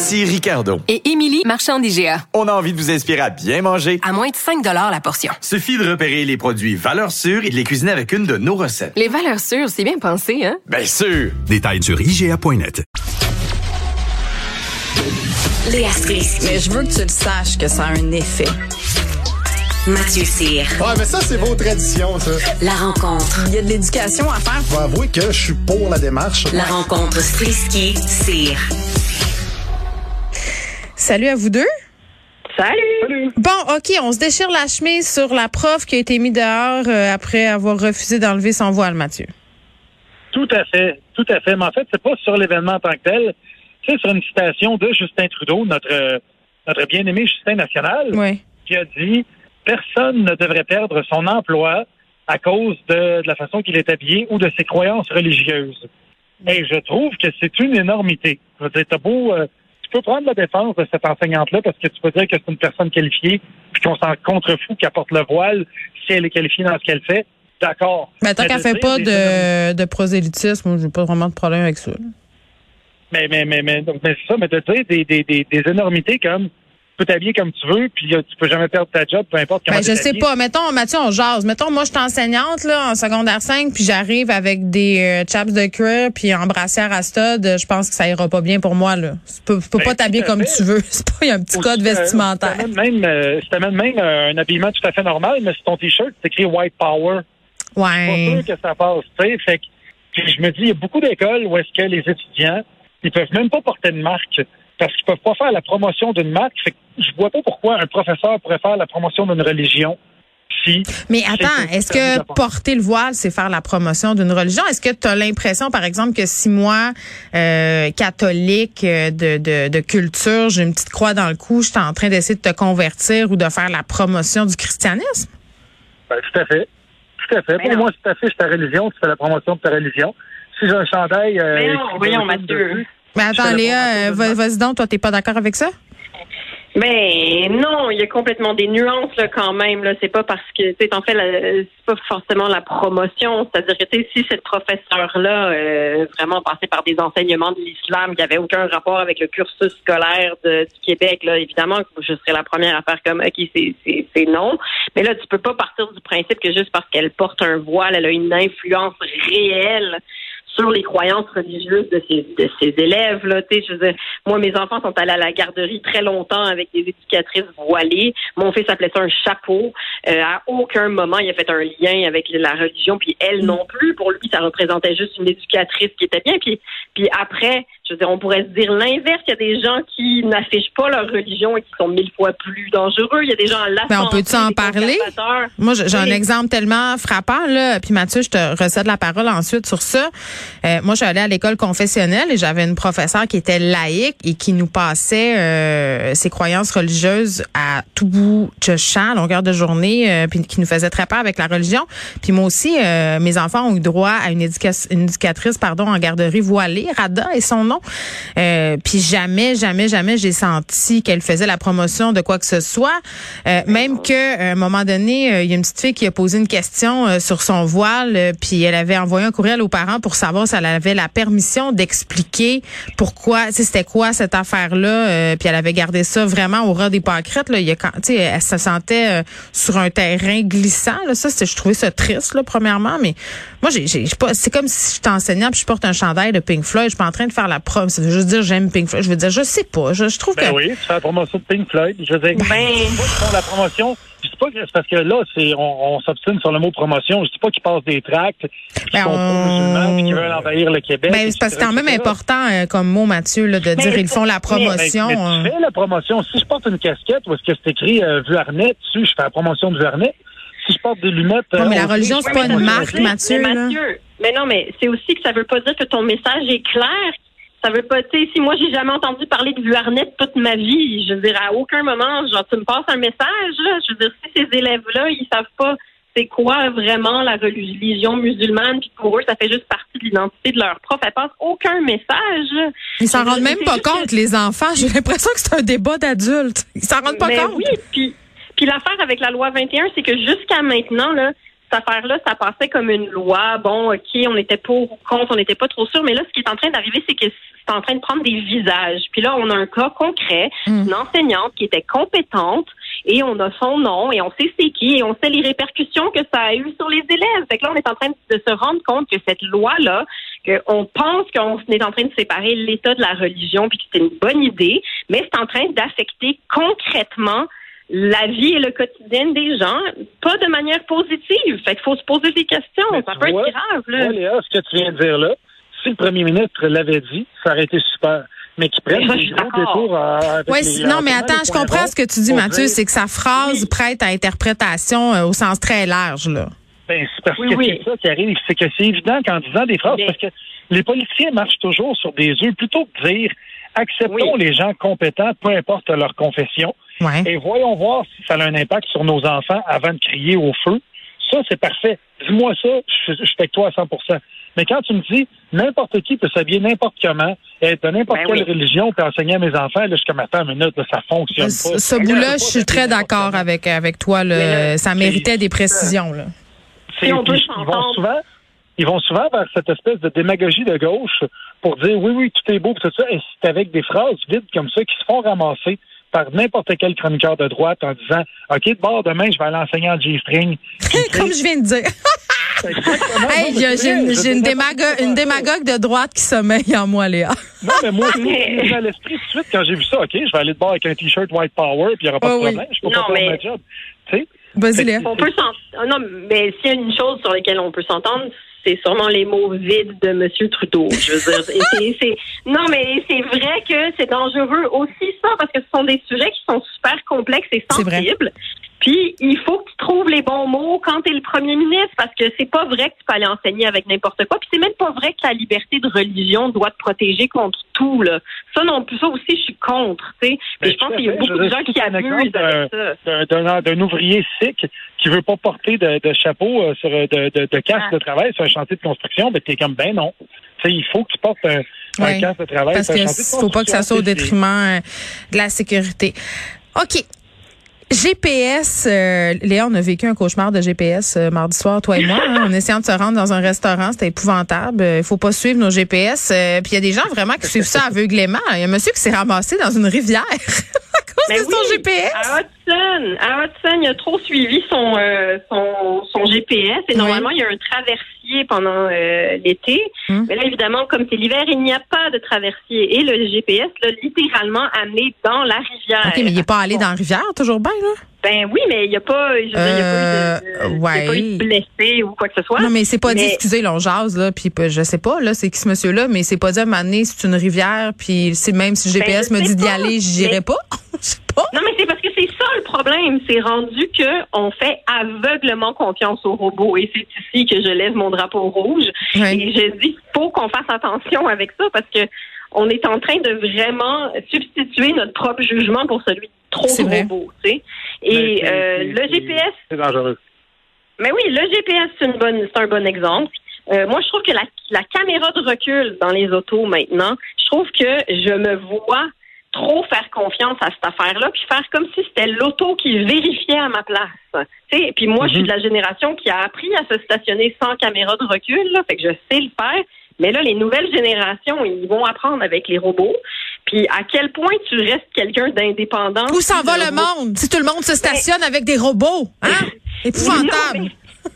Ici Ricardo. Et Émilie, marchand d'IGA. On a envie de vous inspirer à bien manger. À moins de 5 la portion. Suffit de repérer les produits valeurs sûres et de les cuisiner avec une de nos recettes. Les valeurs sûres, c'est bien pensé, hein? Bien sûr! Détails sur IGA.net. Léa Strisky. Mais je veux que tu le saches que ça a un effet. Mathieu Cyr. Ouais, mais ça, c'est vos traditions, ça. La rencontre. Il y a de l'éducation à faire. Je vais avouer que je suis pour la démarche. La rencontre Strisky-Cyr. Salut à vous deux. Salut. Bon, OK, on se déchire la chemise sur la prof qui a été mise dehors euh, après avoir refusé d'enlever son voile, Mathieu. Tout à fait, tout à fait. Mais en fait, c'est pas sur l'événement en tant que tel. C'est sur une citation de Justin Trudeau, notre euh, notre bien-aimé Justin National, Oui. qui a dit personne ne devrait perdre son emploi à cause de, de la façon qu'il est habillé ou de ses croyances religieuses. Et je trouve que c'est une énormité. Je veux dire, t'as beau, euh, tu peux prendre la défense de cette enseignante-là parce que tu peux dire que c'est une personne qualifiée, puis qu'on s'en contrefout qu'elle porte le voile si elle est qualifiée dans ce qu'elle fait. D'accord. Mais tant Mais qu'elle fait pas de, de prosélytisme, j'ai pas vraiment de problème avec ça. Mais, mais, mais, mais, mais c'est ça, mais de dire des, des, des, des énormités comme peux t'habiller comme tu veux, puis euh, tu peux jamais perdre ta job, peu importe comment Ben, je sais pas. Mettons, Mathieu, on jase. Mettons, moi, je suis enseignante, là, en secondaire 5, puis j'arrive avec des euh, chaps de cuir, puis en brassière à stud. Je pense que ça ira pas bien pour moi, là. Tu peux, tu peux Ben, pas t'habiller comme tu veux. C'est pas, il y a un petit code euh, vestimentaire. T'amènes même, euh, même euh, un habillement tout à fait normal, mais sur ton t-shirt, c'est écrit White Power. Pas Ouais. sûr que ça passe, tu sais. Fait que puis je me dis, il y a beaucoup d'écoles où est-ce que les étudiants, ils peuvent même pas porter de marque parce qu'ils peuvent pas faire la promotion d'une marque. Fait que je vois pas pourquoi un professeur pourrait faire la promotion d'une religion si. Mais attends, est-ce que porter. le voile, c'est faire la promotion d'une religion? Est-ce que tu as l'impression, par exemple, que si moi, euh, catholique euh, de, de, de culture, j'ai une petite croix dans le cou, je suis en train d'essayer de te convertir ou de faire la promotion du christianisme? Ben, tout à fait. Tout à fait. Pour moi, tout à fait, c'est ta religion, tu fais la promotion de ta religion. Si j'ai un chandail. Euh, Mais non, voyons, Mathieu. dessus, Mais attends, Léa, euh, vas-y donc, toi, t'es pas d'accord avec ça? Mais non, il y a complètement des nuances là quand même. Là, c'est pas parce que tu sais, en fait, c'est pas forcément la promotion. C'est-à-dire que si cette professeure-là euh, vraiment passait par des enseignements de l'islam qui avaient aucun rapport avec le cursus scolaire de- du Québec, là, évidemment, je serais la première à faire comme ok, c'est c'est c'est non. Mais là, tu peux pas partir du principe que juste parce qu'elle porte un voile, elle a une influence réelle sur les croyances religieuses de ses, de élèves. Là. Je veux moi, mes enfants sont allés à la garderie très longtemps avec des éducatrices voilées. Mon fils appelait ça un chapeau. Euh, à aucun moment, il a fait un lien avec la religion, puis elle non plus. Pour lui, ça représentait juste une éducatrice qui était bien. Puis, puis après, je veux dire, on pourrait se dire l'inverse. Il y a des gens qui n'affichent pas leur religion et qui sont mille fois plus dangereux. Il y a des gens à la Ben, on peut-tu en parler? Moi, j'ai un exemple tellement frappant, là. Puis Mathieu, je te recède la parole ensuite sur ça. Euh, moi, j'allais à l'école confessionnelle et j'avais une professeure qui était laïque et qui nous passait euh, ses croyances religieuses à tout bout de champ, à longueur de journée, euh, puis qui nous faisait très peur avec la religion. Puis moi aussi, euh, mes enfants ont eu droit à une, éduca- une éducatrice, pardon, en garderie voilée, Rada est son nom. Euh, puis jamais, jamais, jamais j'ai senti qu'elle faisait la promotion de quoi que ce soit. Euh, même que à un moment donné, euh, il y a une petite fille qui a posé une question euh, sur son voile, euh, puis elle avait envoyé un courriel aux parents pour savoir si elle avait la permission d'expliquer pourquoi, c'était quoi cette affaire-là, euh, puis elle avait gardé ça vraiment au ras des pâquerettes. Là, il y a quand, tu sais, elle se sentait euh, sur un terrain glissant. Là, ça, je trouvais ça triste, là, premièrement, mais moi, j'ai, c'est comme si je enseignant puis je porte un chandail de Pink Floyd. Je suis pas en train de faire la prom. Ça veut juste dire j'aime Pink Floyd. Je veux dire, je sais pas. Je, je trouve Ben que oui, tu fais la promotion de Pink Floyd. Je veux dire, Ben- pas qu'ils font la promotion. Je dis pas que c'est parce que là, c'est on, on s'obstine sur le mot promotion. Je dis pas qu'ils passent des tracts, qu'ils Ben, sont on- pro-musulmans, puis qu'ils veulent envahir le Québec. Ben, c'est parce que c'est quand même important euh, comme mot, Mathieu, là, de dire ils font la promotion. Mais, mais tu fais la promotion. Si je porte une casquette où est-ce que c'est écrit euh, Vuarnet dessus, je fais la promotion de Vuarnet. Si je porte des lunettes. Ouais, mais euh, la religion, c'est pas une marque, Mathieu. Mais. Mathieu, mais non, mais c'est aussi que ça veut pas dire que ton message est clair. Ça veut pas, tu sais, si moi j'ai jamais entendu parler de Vuarnet toute ma vie, je veux dire, à aucun moment, genre, tu me passes un message, là. Je veux dire, si ces élèves-là, ils savent pas c'est quoi vraiment la religion musulmane, puis pour eux, ça fait juste partie de l'identité de leur prof. Elles passent aucun message. Ils s'en rendent même pas compte, les enfants. J'ai l'impression que c'est un débat d'adultes. Ils s'en rendent pas Mais compte. oui, puis, puis l'affaire avec la loi 21, c'est que jusqu'à maintenant, là, cette affaire-là, ça passait comme une loi. Bon, OK, on était pour ou contre, on n'était pas trop sûr. Mais là, ce qui est en train d'arriver, c'est que c'est en train de prendre des visages. Puis là, on a un cas concret, Mm. une enseignante qui était compétente et on a son nom et on sait c'est qui et on sait les répercussions que ça a eu sur les élèves. Fait que là, on est en train de se rendre compte que cette loi-là, qu'on pense qu'on est en train de séparer l'État de la religion puis que c'est une bonne idée, mais c'est en train d'affecter concrètement la vie et le quotidien des gens, pas de manière positive. Fait qu'il faut se poser des questions. Mais ça peut vois, être grave, là. Moi, Léa, ce que tu viens de dire là, si le premier ministre l'avait dit, ça aurait été super. Mais qu'il prenne Mais des gros détours à, avec Ouais, les- non, mais en attends, je comprends ce que tu dis, Mathieu, dire- c'est que sa phrase Oui. prête à interprétation euh, au sens très large, là. Ben, c'est parce Oui, que oui. c'est ça qui arrive. C'est que c'est évident qu'en disant des phrases, Mais- parce que les politiciens marchent toujours sur des œufs, plutôt que de dire acceptons Oui. les gens compétents, peu importe leur confession, Ouais. et voyons voir si ça a un impact sur nos enfants avant de crier au feu. Ça, c'est parfait. Dis-moi ça, je, je suis avec toi à 100% Mais quand tu me dis n'importe qui peut s'habiller n'importe comment, être de n'importe Ben quelle oui. religion, puis enseigner à mes enfants, là, attends une minute, là, ça fonctionne pas. Ce, Ça bout-là, je suis très d'accord avec, avec toi. là. Là, ça méritait des précisions. Là. C'est- on peut ils vont s'entendre. souvent, ils vont souvent vers cette espèce de démagogie de gauche pour dire oui, oui, tout est beau, tout ça, et c'est avec des phrases vides comme ça qui se font ramasser par n'importe quel chroniqueur de droite en disant OK, de bord demain, je vais aller enseigner en G-string. Comme je viens de dire. Hey, j'ai une, je une démago- démagogue de droite qui sommeille en moi, Léa. Non, mais moi, m'est venu à l'esprit tout de suite quand j'ai vu ça. OK, je vais aller de bord avec un T-shirt White Power, puis il n'y aura pas Oh de oui. problème. Je peux Non, pas faire mais- ma job. Tu sais? Vas-y, Léa. On peut s'entendre. Non, mais s'il y a une chose sur laquelle on peut s'entendre, c'est sûrement les mots vides de M. Trudeau. Je veux dire, et c'est- c'est- non, mais c'est vrai que c'est dangereux aussi ça, parce que ce sont des sujets qui sont super complexes et sensibles. Puis il faut que tu trouves les bons mots quand tu es le premier ministre, parce que c'est pas vrai que tu peux aller enseigner avec n'importe quoi. Puis c'est même pas vrai que la liberté de religion doit te protéger contre tout. Là. Ça non plus, ça aussi, je suis contre. tu sais. Ben, Puis je pense qu'il y a beaucoup Je de gens qui abusent avec ça. d'un- d'un d'un ouvrier sikh qui veut pas porter de, de chapeau euh, sur euh, de, de, de casque Ah. de travail sur un chantier de construction, ben t'es comme ben non. Tu sais, il faut que tu portes un, casque de travail Parce sur que un chantier de faut pas que ça soit au détriment euh, de la sécurité. OK. GPS, euh, Léa, on a vécu un cauchemar de GPS euh, mardi soir, toi et moi, hein, en essayant de se rendre dans un restaurant. C'était épouvantable. Il faut pas suivre nos GPS. euh, Puis il y a des gens vraiment qui suivent ça aveuglément. Il y a un monsieur qui s'est ramassé dans une rivière à cause Mais de son GPS. À Hudson, à Hudson, il a trop suivi son euh, son, son GPS et Oui. normalement il y a un traversier pendant euh, l'été. Hum. Mais là évidemment comme c'est l'hiver, il n'y a pas de traversier et le GPS l'a littéralement amené dans la rivière. OK, mais il est pas allé dans la rivière, toujours bien, là? Ben oui, mais il n'y a pas, je veux dire, il y a pas eu de, de- Euh, il y a pas eu de blessé ou quoi que ce soit. Non, mais c'est pas dit, Mais- excusez, là, on jase, là, puis euh, je sais pas, là, c'est qui ce monsieur-là, mais c'est pas dit à donné, c'est une rivière, puis c'est même si le Ben, GPS me dit d'y aller, j'irai pas. Je sais pas. Non, mais c'est parce que c'est ça le problème. C'est rendu que on fait aveuglement confiance aux robots. Et c'est ici que je lève mon drapeau rouge. Ouais. Et je dis qu'il faut qu'on fasse attention avec ça parce que on est en train de vraiment substituer notre propre jugement pour celui de trop vrai. robots. tu sais. Ben, Et c'est- euh, le GPS, C'est dangereux. mais oui, le GPS, c'est une bonne, c'est un bon exemple. Euh, moi, je trouve que la, la caméra de recul dans les autos maintenant, je trouve que je me vois trop faire confiance à cette affaire-là, puis faire comme si c'était l'auto qui vérifiait à ma place. Tu sais, puis moi, je suis de la génération qui a appris à se stationner sans caméra de recul, là, fait que je sais le faire. Mais là, les nouvelles générations, ils vont apprendre avec les robots. Puis à quel point tu restes quelqu'un d'indépendant. Où s'en va le monde? Si tout le monde se stationne avec des robots, hein? Épouvantable.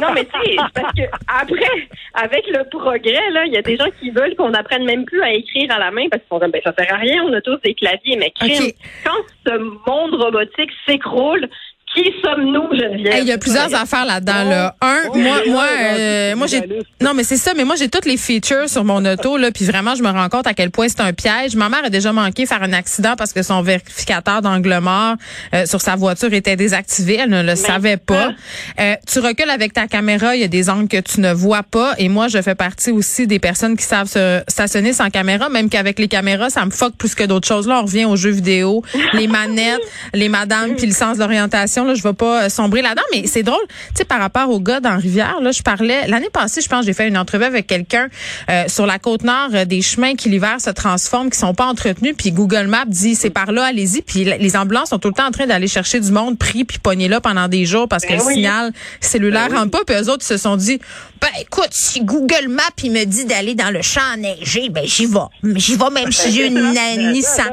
Non, mais- tu sais, parce que après, avec le progrès, là, il y a des gens qui veulent qu'on apprenne même plus à écrire à la main parce qu'ils sont comme, ben, ça sert à rien, on a tous des claviers, mais crime. Quand ce monde robotique s'écroule, qui sommes-nous, Geneviève? Hey, Il y a plusieurs affaires là-dedans. Là. Un, Oh, moi, moi, euh, moi j'ai. Non, mais c'est ça. Mais moi, j'ai toutes les features sur mon auto là, puis vraiment, je me rends compte à quel point c'est un piège. Ma mère a déjà manqué faire un accident parce que son vérificateur d'angle mort euh, sur sa voiture était désactivé. Elle ne le savait pas. Euh, tu recules avec ta caméra, il y a des angles que tu ne vois pas. Et moi, je fais partie aussi des personnes qui savent se stationner sans caméra, même qu'avec les caméras, ça me fuck plus que d'autres choses. Là, on revient aux jeux vidéo, les manettes, les madames, puis le sens d'orientation. Là, je vais pas euh, sombrer là-dedans, mais c'est drôle. Tu sais, par rapport aux gars dans Rivière, là, je parlais l'année passée, je pense, j'ai fait une entrevue avec quelqu'un euh, sur la côte nord, euh, des chemins qui l'hiver se transforment, qui sont pas entretenus, puis Google Maps dit c'est par là, allez-y. Puis les ambulances sont tout le temps en train d'aller chercher du monde pris puis pogné là pendant des jours parce que Ben le signal cellulaire rentre pas. Puis eux autres ils se sont dit, ben écoute, si Google Maps il me dit d'aller dans le champ enneigé, ben j'y vais. J'y vais même si j'ai une Nissan.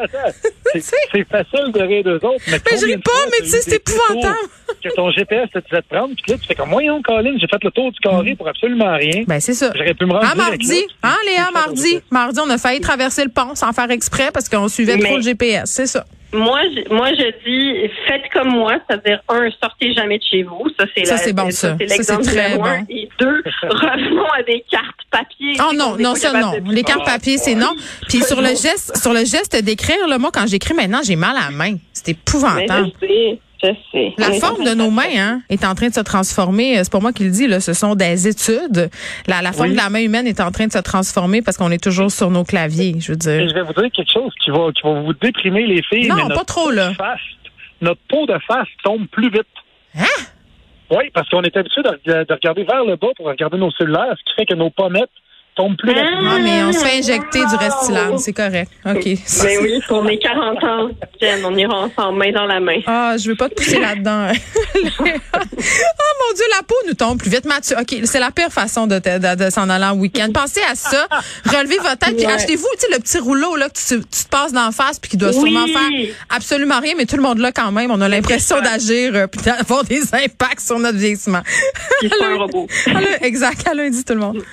C'est facile de rire d'eux autres. Mais, Mais je combien ris pas, mais tu sais, c'est épouvantable. Que ton GPS te disait de prendre, puis là, tu fais comme, voyons, Colin, j'ai fait le tour du carré pour absolument rien. Ben c'est ça. J'aurais pu me rendre Ah, mardi. Hein, Léa, mardi. Mardi, on a failli traverser le pont sans faire exprès parce qu'on suivait Mais- trop le GPS. C'est ça. Moi, je, moi, je dis, faites comme moi, c'est-à-dire, un, sortez jamais de chez vous. Ça, c'est Ça, c'est bon, ça. c'est Ça, l'exemple c'est très numéro un. bon. Et deux, revenons à des cartes papier. Oh non, non, ça non. de- Les cartes papier, c'est non. Puis sur le geste, sur le geste d'écrire, là, moi, quand j'écris maintenant, j'ai mal à la main. C'est Mais épouvantable. je sais, La forme de nos mains hein, est en train de se transformer. Euh, C'est pas moi qui le dis, là, ce sont des études. La, la forme Oui. de la main humaine est en train de se transformer parce qu'on est toujours sur nos claviers. Je veux Et dire. je vais vous dire quelque chose qui va, qui va vous déprimer les filles. Non, mais pas trop, là. face- notre peau de face tombe plus vite. Hein? Oui, parce qu'on est habitué de, de regarder vers le bas pour regarder nos cellulaires, ce qui fait que nos pommettes tombent plus Ah! rapidement. Ah, mais on se fait injecter du Restylane, c'est correct. OK. Ben oui, on est 40 ans, Jen, on ira ensemble, main dans la main. Ah, je veux pas te pousser là-dedans. oh mon Dieu, la peau nous tombe plus vite. Mathieu, OK, c'est la pire façon de, te- de, de s'en aller en week-end. Pensez à ça. Relevez votre tête, puis Ouais. achetez-vous, tu sais, le petit rouleau là que tu, tu te passes d'en face, puis qui doit Oui. sûrement faire absolument rien, mais tout le monde là quand même. On a l'impression d'agir, euh, puis d'avoir des impacts sur notre vieillissement. C'est pas un robot. À lundi- exact. À lundi, tout le monde.